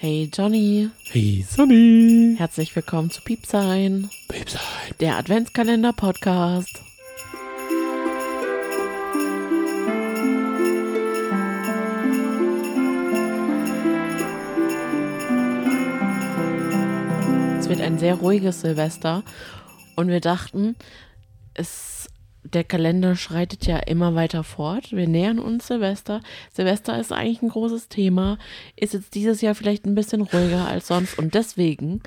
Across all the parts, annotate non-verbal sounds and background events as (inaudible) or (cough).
Hey Johnny, Hey Sonny. herzlich willkommen zu Piepsein, Piepsein. der Adventskalender-Podcast. Es wird ein sehr ruhiges Silvester und wir dachten, es, der Kalender schreitet ja immer weiter fort. Wir nähern uns Silvester. Silvester ist eigentlich ein großes Thema, ist jetzt dieses Jahr vielleicht ein bisschen ruhiger als sonst und deswegen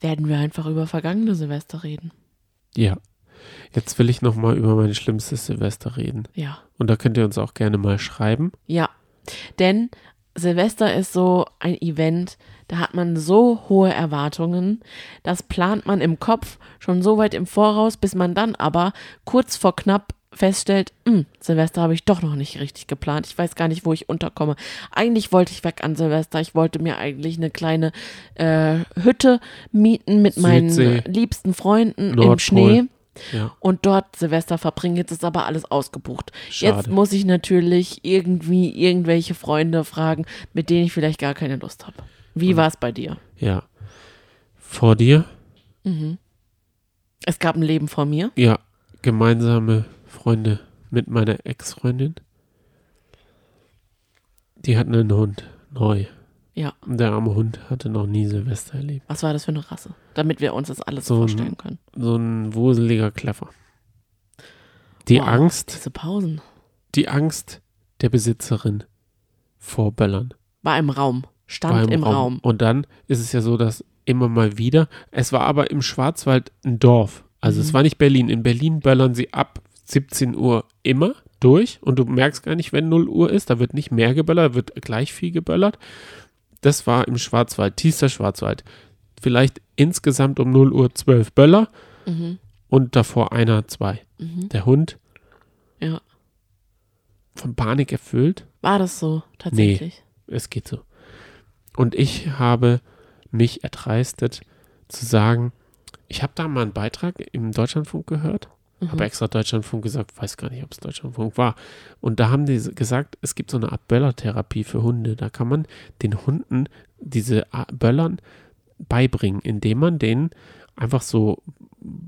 werden wir einfach über vergangene Silvester reden. Ja. Jetzt will ich noch mal über mein schlimmstes Silvester reden. Ja. Und da könnt ihr uns auch gerne mal schreiben. Ja, denn Silvester ist so ein Event, da hat man so hohe Erwartungen, das plant man im Kopf schon so weit im Voraus, bis man dann aber kurz vor knapp feststellt, "Hm, Silvester habe ich doch noch nicht richtig geplant. Ich weiß gar nicht, wo ich unterkomme. Eigentlich wollte ich weg an Silvester. Ich wollte mir eigentlich eine kleine äh, Hütte mieten mit meinen Südsee. liebsten Freunden im Nordpol. Schnee Ja. und dort Silvester verbringen. Jetzt ist aber alles ausgebucht. Jetzt Schade. muss ich natürlich irgendwie irgendwelche Freunde fragen, mit denen ich vielleicht gar keine Lust habe. Wie war es bei dir? Ja. Vor dir? Es gab ein Leben vor mir. Ja. Gemeinsame Freunde mit meiner Ex-Freundin. Die hatten einen Hund. Neu. Ja. Und der arme Hund hatte noch nie Silvester erlebt. Was war das für eine Rasse? Damit wir uns das alles So vorstellen können. So ein wuseliger Kleffer. Die Wow, Angst, Diese Pausen. die Angst der Besitzerin vor Böllern. War im Raum. Stand im Raum. Und dann ist es ja so, dass immer mal wieder, es war aber im Schwarzwald ein Dorf. Also Mhm. es war nicht Berlin. In Berlin böllern sie ab 17 Uhr immer durch und du merkst gar nicht, wenn 0 Uhr ist, da wird nicht mehr geböllert, wird gleich viel geböllert. Das war im Schwarzwald, tiefster Schwarzwald. Vielleicht insgesamt um 0 Uhr 12 Böller Mhm. und davor einer, zwei. Mhm. Der Hund Ja. von Panik erfüllt, War das so tatsächlich? es geht so. Und ich habe mich erdreistet zu sagen, ich habe da mal einen Beitrag im Deutschlandfunk gehört, Mhm. habe extra Deutschlandfunk gesagt, weiß gar nicht, ob es Deutschlandfunk war. Und da haben die gesagt, es gibt so eine Art Böllertherapie für Hunde. Da kann man den Hunden diese Böllern beibringen, indem man denen einfach so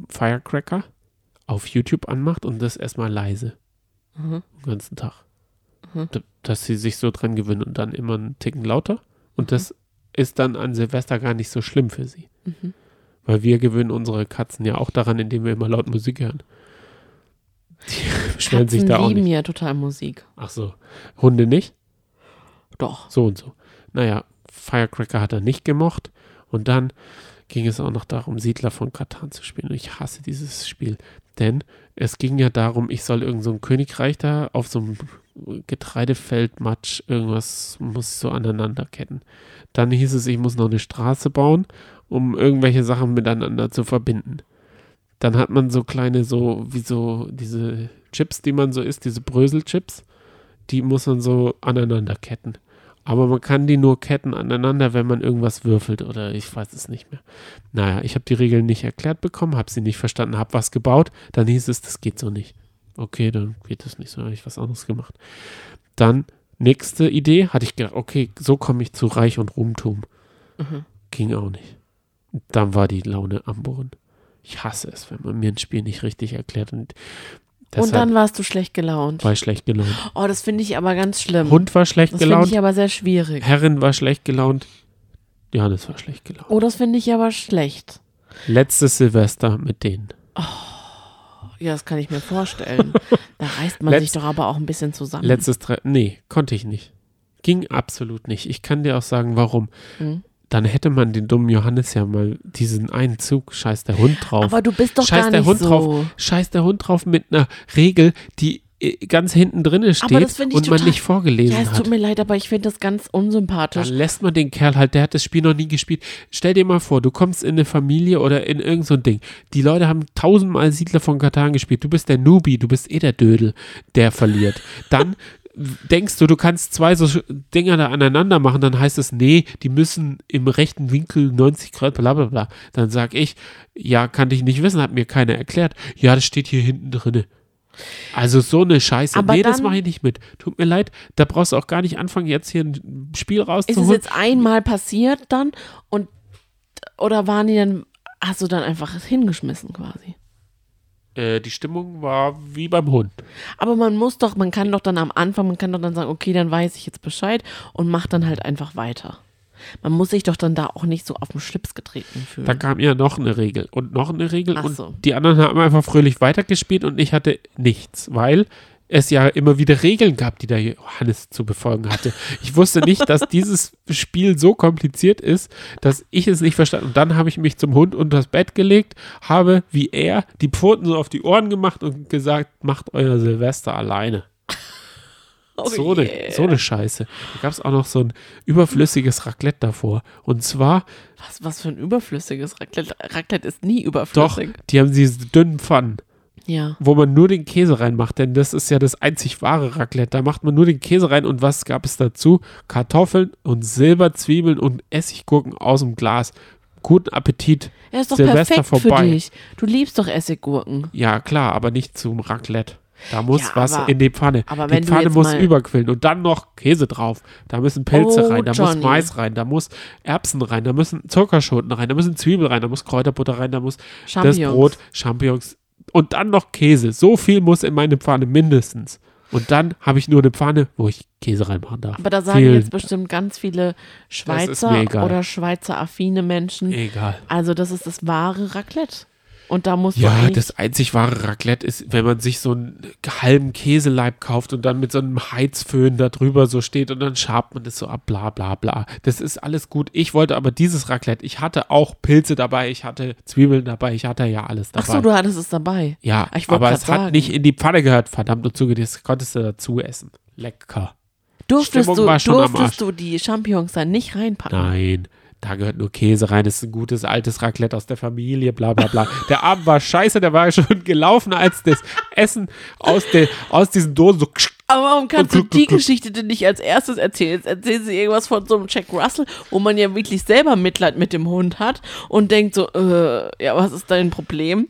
Firecracker auf YouTube anmacht und das erstmal leise Mhm. den ganzen Tag. Mhm. Dass sie sich so dran gewöhnen und dann immer einen Ticken lauter. Und das ist dann an Silvester gar nicht so schlimm für sie. Mhm. Weil wir gewöhnen unsere Katzen ja auch daran, indem wir immer laut Musik hören. Die (laughs) beschweren sich da auch lieben nicht. ja total Musik. Ach so. Hunde nicht? Doch. So und so. Naja, Firecracker hat er nicht gemocht. Und dann ging es auch noch darum, Siedler von Katan zu spielen. Und ich hasse dieses Spiel. Denn es ging ja darum, ich soll irgend so Königreich da auf so einem Getreidefeld, Matsch, irgendwas muss so aneinanderketten. Dann hieß es, ich muss noch eine Straße bauen, um irgendwelche Sachen miteinander zu verbinden. Dann hat man so kleine, so, wie so diese Chips, die man so isst, diese Bröselchips, die muss man so aneinanderketten. Aber man kann die nur ketten aneinander, wenn man irgendwas würfelt oder ich weiß es nicht mehr. Naja, ich habe die Regeln nicht erklärt bekommen, habe sie nicht verstanden, habe was gebaut. Dann hieß es, das geht so nicht. Okay, dann geht das nicht so, habe ich was anderes gemacht. Dann, nächste Idee, hatte ich gedacht, okay, so komme ich zu Reich und Ruhmtum. Mhm. Ging auch nicht. Dann war die Laune am Boden. Ich hasse es, wenn man mir ein Spiel nicht richtig erklärt. Und, Und deshalb dann warst du schlecht gelaunt. war ich schlecht gelaunt. Oh, das finde ich aber ganz schlimm. Hund war schlecht das finde gelaunt. ich aber sehr schwierig. Herrin war schlecht gelaunt. Johannes war schlecht gelaunt. Oh, das finde ich aber schlecht. Letztes Silvester mit denen. Ja, das kann ich mir vorstellen. (laughs) da reißt man Letz- sich doch aber auch ein bisschen zusammen. Letztes Tre Nee, konnte ich nicht. Ging absolut nicht. Ich kann dir auch sagen, warum. Hm. Dann hätte man den dummen Johannes ja mal diesen einen Zug, scheiß der Hund drauf. aber du bist doch Scheiß gar der nicht Hund so. drauf. Scheiß der Hund drauf mit einer Regel, die äh, ganz hinten drinne steht und man nicht vorgelesen Ja, es hat. tut mir leid, aber ich finde das ganz unsympathisch. Dann lässt man den Kerl halt, der hat das Spiel noch nie gespielt. Stell dir mal vor, du kommst in eine Familie oder in irgend so Ding. Die Leute haben tausendmal Siedler von Katan gespielt. Du bist der Newbie, du bist eh der Dödel, der verliert. Dann (laughs) denkst du, du kannst zwei so Dinger da aneinander machen, dann heißt es, nee, die müssen im rechten Winkel 90 Grad, bla bla bla. Dann sag ich, ja, kann ich nicht wissen, hat mir keiner erklärt. Ja, das steht hier hinten drinne. Also so eine Scheiße. Aber nee, das mache ich nicht mit. Tut mir leid, da brauchst du auch gar nicht anfangen, jetzt hier ein Spiel Ist es rauszuholen. jetzt einmal passiert dann und oder waren die dann, hast du dann einfach hingeschmissen quasi? Äh, die Stimmung war wie beim Hund. Aber man muss doch, man kann doch dann am Anfang, man kann doch dann sagen, okay, dann weiß ich jetzt Bescheid und macht dann halt einfach weiter. Man muss sich doch dann da auch nicht so auf den Schlips getreten fühlen. Da kam ja noch eine Regel und noch eine Regel Ach und so. die anderen haben einfach fröhlich weitergespielt und ich hatte nichts, weil es ja immer wieder Regeln gab, die der Johannes zu befolgen hatte. Ich wusste nicht, dass dieses Spiel so kompliziert ist, dass ich es nicht verstanden. Und dann habe ich mich zum Hund unter das Bett gelegt, habe wie er die Pfoten so auf die Ohren gemacht und gesagt, macht euer Silvester alleine. Oh so, eine, yeah. so eine Scheiße. Da gab es auch noch so ein überflüssiges Raclette davor. Und zwar was, was für ein überflüssiges Raclette. Raclette ist nie Doch, überflüssig. die haben diese dünnen Pfannen, Ja. wo man nur den Käse reinmacht, denn das ist ja das einzig wahre Raclette. Da macht man nur den Käse rein und was gab es dazu? Kartoffeln und Silberzwiebeln und Essiggurken aus dem Glas. Guten Appetit. Er ist doch Silvester perfekt vorbei. für dich. Du liebst doch Essiggurken. Ja, klar, aber nicht zum Raclette. Da muss Ja, was aber- in die Pfanne. aber die Pfanne muss überquillen und dann noch Käse drauf. Da müssen Pilze Oh, rein, da Johnny. muss Mais rein, da muss Erbsen rein, da müssen Zuckerschoten rein, da müssen Zwiebel rein, da muss Kräuterbutter rein, da muss das. Brot, Champignons und dann noch Käse. So viel muss in meine Pfanne mindestens. Und dann habe ich nur eine Pfanne, wo ich Käse reinmachen darf. Aber da sagen Vielen- jetzt bestimmt ganz viele Schweizer oder Schweizer-affine Menschen. Egal. Also das ist das wahre Raclette. Und da musst du Ja, das einzig wahre Raclette ist, wenn man sich so einen halben Käseleib kauft und dann mit so einem Heizföhn da drüber so steht und dann schabt man das so ab, bla bla bla. Das ist alles gut. Ich wollte aber dieses Raclette. Ich hatte auch Pilze dabei, ich hatte Zwiebeln dabei, ich hatte ja alles dabei. Ach so, du hattest es dabei. ja, ich wollte aber es hat sagen. nicht in die Pfanne gehört, verdammt und zuge, das konntest du dazu essen. Lecker. Durftest, Stimmung du, durftest du die Champignons dann nicht reinpacken? Nein, da gehört nur Käse rein. Das ist ein gutes altes Raclette aus der Familie, bla bla bla. Der Abend war scheiße, der war (laughs) schon gelaufen, als das Essen aus, der, aus diesen Dosen so. Aber warum kannst du die. Geschichte denn nicht als erstes erzählen? Jetzt erzählen sie irgendwas von so einem Jack Russell, wo man ja wirklich selber Mitleid mit dem Hund hat und denkt so, äh, ja, was ist dein Problem?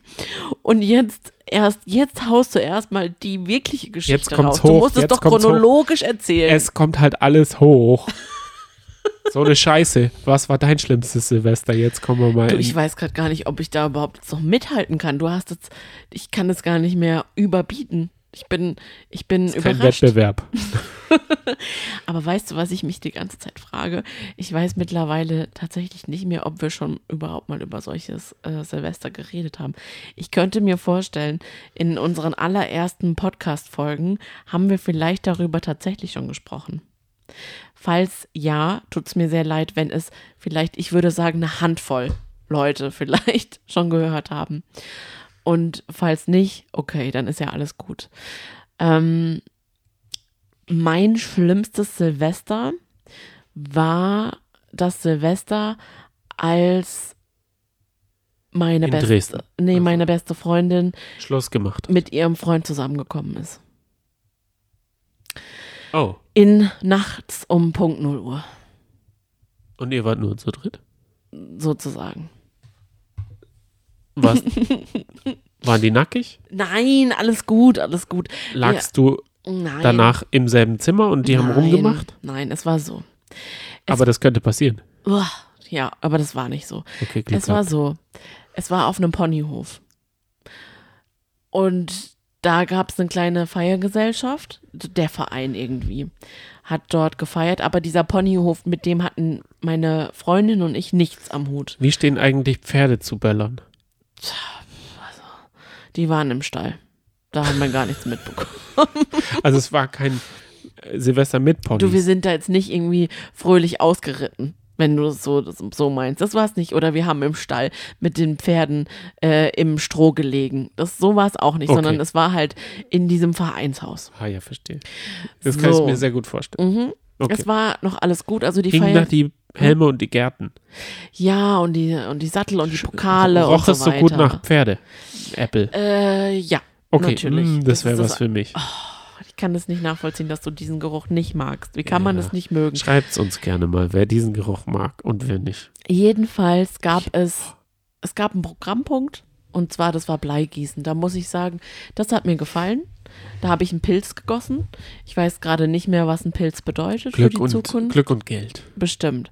Und jetzt erst, jetzt haust du erstmal die wirkliche Geschichte Jetzt kommt's raus. Du hoch, musst es doch kommt's hoch. chronologisch erzählen. Es kommt halt alles hoch. So eine Scheiße. Was war dein schlimmstes Silvester? Jetzt kommen wir mal. Du, ich weiß gerade gar nicht, ob ich da überhaupt jetzt noch mithalten kann. Du hast jetzt, ich kann es gar nicht mehr überbieten. Ich bin, ich bin kein überrascht. Wettbewerb. (laughs) Aber weißt du, was ich mich die ganze Zeit frage? Ich weiß mittlerweile tatsächlich nicht mehr, ob wir schon überhaupt mal über solches äh, Silvester geredet haben. Ich könnte mir vorstellen, in unseren allerersten Podcast-Folgen haben wir vielleicht darüber tatsächlich schon gesprochen. Falls ja, tut es mir sehr leid, wenn es vielleicht, ich würde sagen, eine Handvoll Leute (laughs) vielleicht schon gehört haben. Und falls nicht, okay, dann ist ja alles gut. Ähm, mein schlimmstes Silvester war das Silvester, als meine In beste, Dresden. nee, meine beste Freundin Schluss gemacht. mit ihrem Freund zusammengekommen ist. Oh. In nachts um Punkt 0 Uhr, Und ihr wart nur zu dritt? sozusagen. Was? (laughs) Waren die nackig? Nein, alles gut, alles gut. Lagst du Nein. danach im selben Zimmer und die haben Nein, rumgemacht? Nein, es war so. Es- Aber das könnte passieren. Ja, aber das war nicht so. Okay, Glück Es war so. Es war auf einem Ponyhof. Und da gab es eine kleine Feiergesellschaft. Der Verein irgendwie hat dort gefeiert. Aber dieser Ponyhof, mit dem hatten meine Freundin und ich nichts am Hut. Wie stehen eigentlich Pferde zu Böllern? Die waren im Stall. Da haben wir gar nichts mitbekommen. (laughs) Also es war kein äh, Silvester mit Ponys. Du, wir sind da jetzt nicht irgendwie fröhlich ausgeritten, wenn du das so, so meinst. Das war es nicht. Oder wir haben im Stall mit den Pferden äh, im Stroh gelegen. Das, so war es auch nicht, Okay. sondern es war halt in diesem Vereinshaus. ah ja, verstehe. Das kann ich So. mir sehr gut vorstellen. Mhm. Okay. Es war noch alles gut. Also die Feier. die Helme und die Gärten. ja, und die, und die Sattel und die Pokale Roch und so es so weiter. gut nach Pferde? Apple. Äh, ja. Okay, natürlich. mm, das wäre was das- für mich. Ich kann das nicht nachvollziehen, dass du diesen Geruch nicht magst. Wie kann man Ja. das nicht mögen? Schreibt's uns gerne mal, wer diesen Geruch mag und wer nicht. Jedenfalls gab es, es gab einen Programmpunkt und zwar, das war Bleigießen. Da muss ich sagen, das hat mir gefallen. Da habe ich einen Pilz gegossen. Ich weiß gerade nicht mehr, was ein Pilz bedeutet Glück für die und, Zukunft. Glück und Geld. Bestimmt.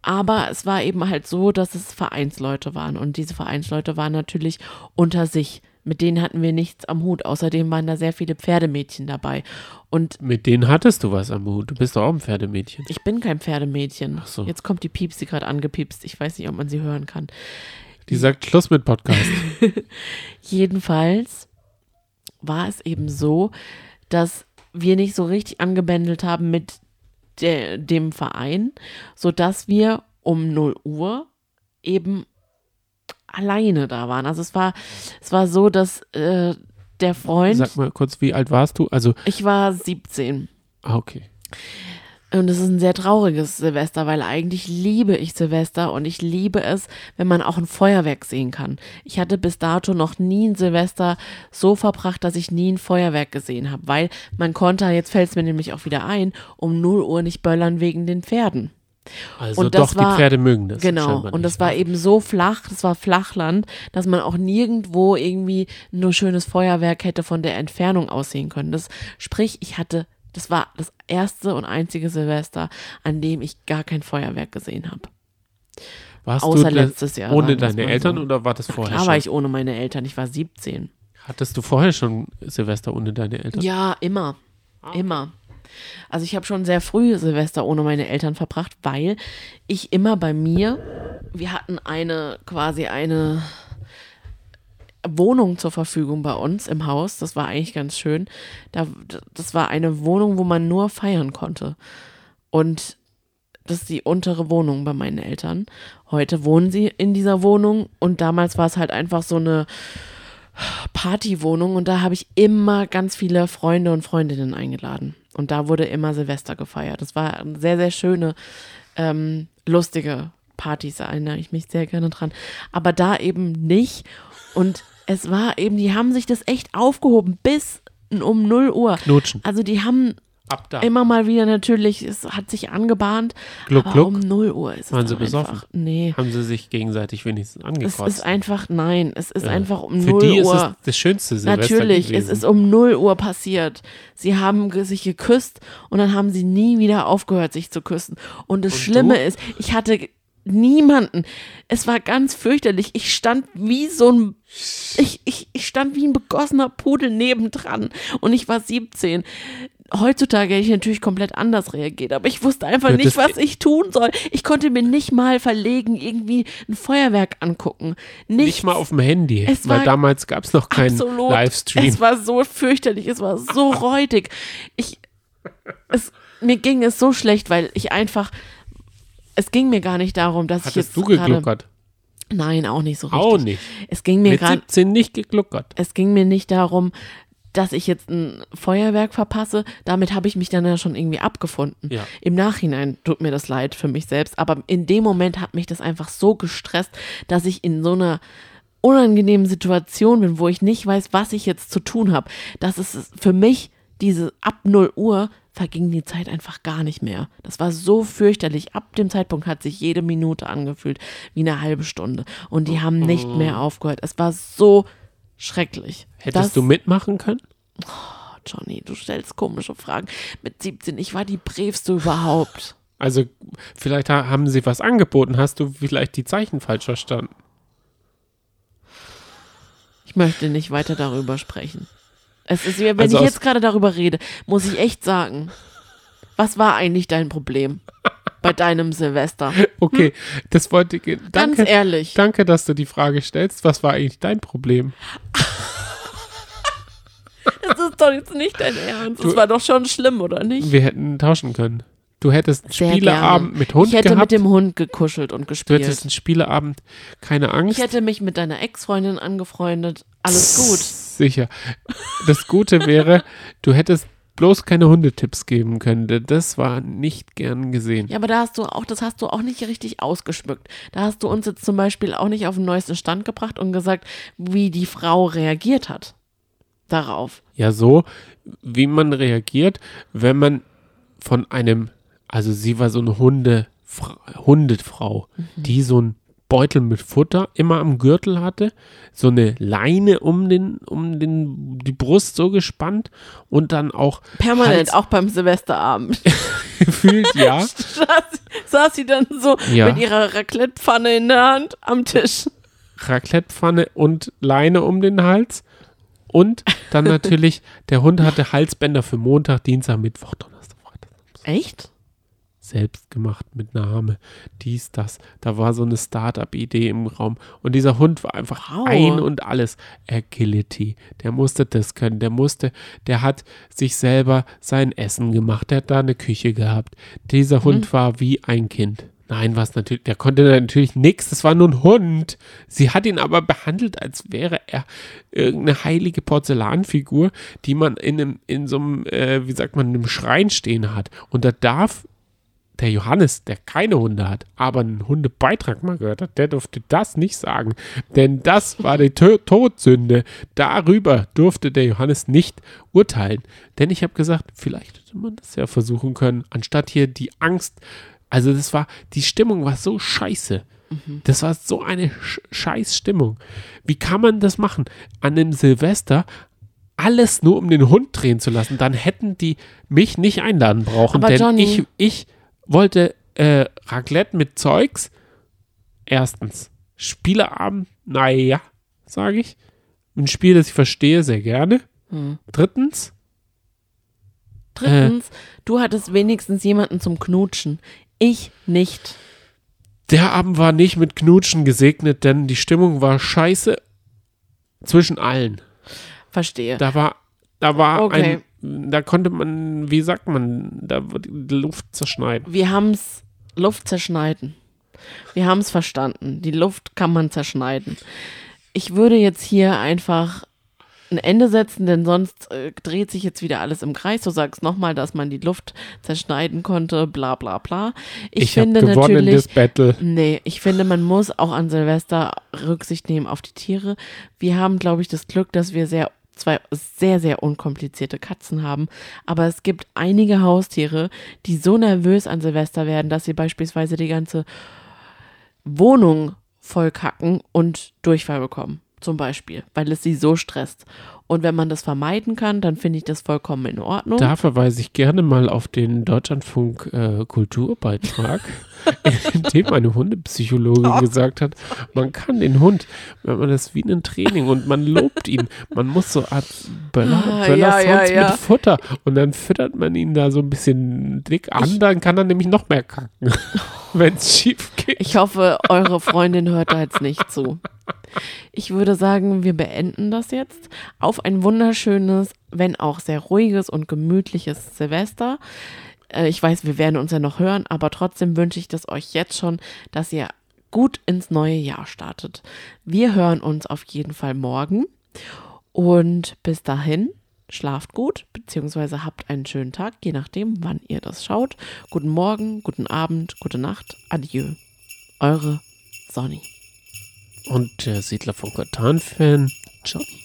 Aber es war eben halt so, dass es Vereinsleute waren. Und diese Vereinsleute waren natürlich unter sich. Mit denen hatten wir nichts am Hut. Außerdem waren da sehr viele Pferdemädchen dabei. Und Mit denen hattest du was am Hut. Du bist doch auch ein Pferdemädchen. ich bin kein Pferdemädchen. Ach so. Jetzt kommt die Pieps, die gerade angepiepst. Ich weiß nicht, ob man sie hören kann. Die sagt Schluss mit Podcast. (laughs) Jedenfalls war es eben so, dass wir nicht so richtig angebändelt haben mit der, dem Verein, sodass wir um 0 Uhr eben alleine da waren. Also es war, es war so, dass äh, der Freund, Sag mal kurz, wie alt warst du? Also, ich war 17 ah, okay. und es ist ein sehr trauriges Silvester, weil eigentlich liebe ich Silvester und ich liebe es, wenn man auch ein Feuerwerk sehen kann. Ich hatte bis dato noch nie ein Silvester so verbracht, dass ich nie ein Feuerwerk gesehen habe, weil man konnte, jetzt fällt es mir nämlich auch wieder ein, um 0 Uhr nicht böllern wegen den Pferden. Also Und das doch, war- die Pferde mögen das. Genau, und das war eben so flach, das war Flachland, dass man auch nirgendwo irgendwie nur schönes Feuerwerk hätte von der Entfernung aussehen können. Das, sprich, ich hatte, das war das erste und einzige Silvester, an dem ich gar kein Feuerwerk gesehen habe. Warst außer du letztes Jahr, Ohne deine Eltern so. oder war das vorher Klar schon? war ich ohne meine Eltern, ich war 17. Hattest du vorher schon Silvester ohne deine Eltern? Ja, immer. Immer. Also ich habe schon sehr früh Silvester ohne meine Eltern verbracht, weil ich immer bei mir, wir hatten eine, quasi eine Wohnung zur Verfügung bei uns im Haus. Das war eigentlich ganz schön. Da, das war eine Wohnung, wo man nur feiern konnte. Und das ist die untere Wohnung bei meinen Eltern. Heute wohnen sie in dieser Wohnung und damals war es halt einfach so eine Partywohnung und da habe ich immer ganz viele Freunde und Freundinnen eingeladen. Und da wurde immer Silvester gefeiert. Das war eine sehr, sehr schöne, ähm, lustige Partys, erinnere ich mich sehr gerne dran. Aber da eben nicht. Und es war eben, die haben sich das echt aufgehoben bis um 0 Uhr. Knutschen. Also die haben Ab da. immer mal wieder natürlich, es hat sich angebahnt. Gluck, aber gluck. um 0 Uhr ist es Waren sie besoffen? einfach. Nee. Haben sie sich gegenseitig wenigstens Es angekotzt. ist einfach, nein, es ist Ja. einfach um Für 0 die ist Uhr. es das schönste Silvester Natürlich, gewesen. es ist um 0 Uhr passiert. Sie haben sich geküsst und dann haben sie nie wieder aufgehört, sich zu küssen. Und das Und Schlimme du? ist, ich hatte niemanden. Es war ganz fürchterlich. Ich stand wie so ein, ich, ich, ich stand wie ein begossener Pudel nebendran und ich war 17. Heutzutage hätte ich natürlich komplett anders reagiert, aber ich wusste einfach Ja, nicht, was ich tun soll. Ich konnte mir nicht mal verlegen, irgendwie ein Feuerwerk angucken. Nichts. Nicht mal auf dem Handy, Es weil damals gab es noch keinen Absolut. Livestream. Es war so fürchterlich, es war so räudig. Ich, es, mir ging es so schlecht, weil ich einfach, es ging mir gar nicht darum, dass ich jetzt Hattest du gegluckert? nein, auch nicht so richtig. Auch nicht. Es ging mir Mit gerade, 17 nicht gegluckert. es ging mir nicht darum, dass ich jetzt ein Feuerwerk verpasse. Damit habe ich mich dann ja schon irgendwie abgefunden. Ja. Im Nachhinein tut mir das leid für mich selbst, aber in dem Moment hat mich das einfach so gestresst, dass ich in so einer unangenehmen Situation bin, wo ich nicht weiß, was ich jetzt zu tun habe. Das ist für mich diese ab 0 Uhr verging die Zeit einfach gar nicht mehr. Das war so fürchterlich. Ab dem Zeitpunkt hat sich jede Minute angefühlt wie eine halbe Stunde. Und die haben nicht mehr aufgehört. Es war so schrecklich. Hättest Das- du mitmachen können? Oh, Johnny, du stellst komische Fragen. Mit 17, ich war die bravste überhaupt. (laughs) Also, vielleicht ha- haben sie was angeboten. Hast du vielleicht die Zeichen falsch verstanden? Ich möchte nicht weiter darüber sprechen. Es ist, wenn Also ich jetzt gerade darüber rede, muss ich echt sagen, was war eigentlich dein Problem bei deinem Silvester? (laughs) Okay, das wollte ich. Ganz Danke, ehrlich. danke, dass du die Frage stellst. Was war eigentlich dein Problem? Das ist doch jetzt nicht dein Ernst. Das Du- war doch schon schlimm, oder nicht? Wir hätten tauschen können. Du hättest einen Sehr Spieleabend gerne. mit Hund Ich hätte gehabt. mit dem Hund gekuschelt und du gespielt. hättest einen Spieleabend, keine Angst. Ich hätte mich mit deiner Ex-Freundin angefreundet. Alles gut. Sicher. Das Gute wäre, du hättest bloß keine Hundetipps geben können. denn Das war nicht gern gesehen. Ja, aber da hast du auch, das hast du auch nicht richtig ausgeschmückt. Da hast du uns jetzt zum Beispiel auch nicht auf den neuesten Stand gebracht und gesagt, wie die Frau reagiert hat darauf. Ja, so, wie man reagiert, wenn man von einem, also sie war so eine Hunde, Hundefrau, Mhm. die so ein Beutel mit Futter immer am Gürtel hatte, so eine Leine um den, um den, die Brust so gespannt und dann auch Permanent, Hals- auch beim Silvesterabend. (laughs) gefühlt, ja. (laughs) saß, saß sie dann so Ja. mit ihrer Raclette-Pfanne in der Hand am Tisch. Raclettepfanne und Leine um den Hals. Und dann natürlich, (laughs) der Hund hatte Halsbänder für Montag, Dienstag, Mittwoch, Donnerstag, Freitag. Echt? Selbst gemacht mit Name, dies, das. Da war so eine Startup-Idee im Raum. Und dieser Hund war einfach Wow. ein und alles. Agility. Der musste das können. Der musste, der hat sich selber sein Essen gemacht. Der hat da eine Küche gehabt. Dieser Hund war wie ein Kind. Nein, was natürlich, der konnte natürlich nichts, das war nur ein Hund. Sie hat ihn aber behandelt, als wäre er irgendeine heilige Porzellanfigur, die man in, einem, in so einem, äh, wie sagt man, in einem Schrein stehen hat. Und da darf der Johannes, der keine Hunde hat, aber einen Hundebeitrag mal gehört hat, der durfte das nicht sagen. Denn das war die Tö- Todsünde. Darüber durfte der Johannes nicht urteilen. Denn ich habe gesagt, vielleicht hätte man das ja versuchen können, anstatt hier die Angst. Also das war, die Stimmung war so scheiße. Das war so eine Sch scheiß Stimmung. Wie kann man das machen? An einem Silvester alles nur um den Hund drehen zu lassen, dann hätten die mich nicht einladen brauchen. Aber denn Johnny- ich, ich wollte äh, Raclette mit Zeugs. Erstens, Spieleabend, naja, sage ich. Ein Spiel, das ich verstehe, sehr gerne. Hm. Drittens, Drittens, du hattest wenigstens jemanden zum Knutschen. Ich nicht. der Abend war nicht mit Knutschen gesegnet, denn die Stimmung war scheiße zwischen allen. Verstehe. Da war, da war Okay. ein, da konnte man, wie sagt man, da wird die Luft zerschneiden. Wir haben es Luft zerschneiden. Wir haben es verstanden. Die Luft kann man zerschneiden. Ich würde jetzt hier einfach ein Ende setzen, denn sonst äh, dreht sich jetzt wieder alles im Kreis. Du sagst nochmal, dass man die Luft zerschneiden konnte, bla bla bla. Ich, Ich, finde gewonnen natürlich, das Battle. Nee, ich finde, man muss auch an Silvester Rücksicht nehmen auf die Tiere. Wir haben, glaube ich, das Glück, dass wir sehr zwei sehr, sehr unkomplizierte Katzen haben. Aber es gibt einige Haustiere, die so nervös an Silvester werden, dass sie beispielsweise die ganze Wohnung vollkacken und Durchfall bekommen. Zum Beispiel, weil es sie so stresst. Und wenn man das vermeiden kann, dann finde ich das vollkommen in Ordnung. Da verweise ich gerne mal auf den Deutschlandfunk äh, Kulturbeitrag, (laughs) in dem eine Hundepsychologin Oh. gesagt hat, man kann den Hund, wenn man das wie ein Training und man lobt ihn, man muss so Art Böller, Ah, Böller ja, ja, ja. mit Futter und dann füttert man ihn da so ein bisschen dick an, dann kann er nämlich noch mehr kacken, (laughs) wenn es schief geht. Ich hoffe, eure Freundin hört da jetzt nicht zu. Ich würde sagen, wir beenden das jetzt auf ein wunderschönes, wenn auch sehr ruhiges und gemütliches Silvester. Äh, Ich weiß, wir werden uns ja noch hören, aber trotzdem wünsche ich das euch jetzt schon, dass ihr gut ins neue Jahr startet. Wir hören uns auf jeden Fall morgen und bis dahin schlaft gut, beziehungsweise habt einen schönen Tag, je nachdem, wann ihr das schaut. Guten Morgen, guten Abend, gute Nacht, adieu. Eure Sonny. Und der Siedler von Katan-Fan, Johnny.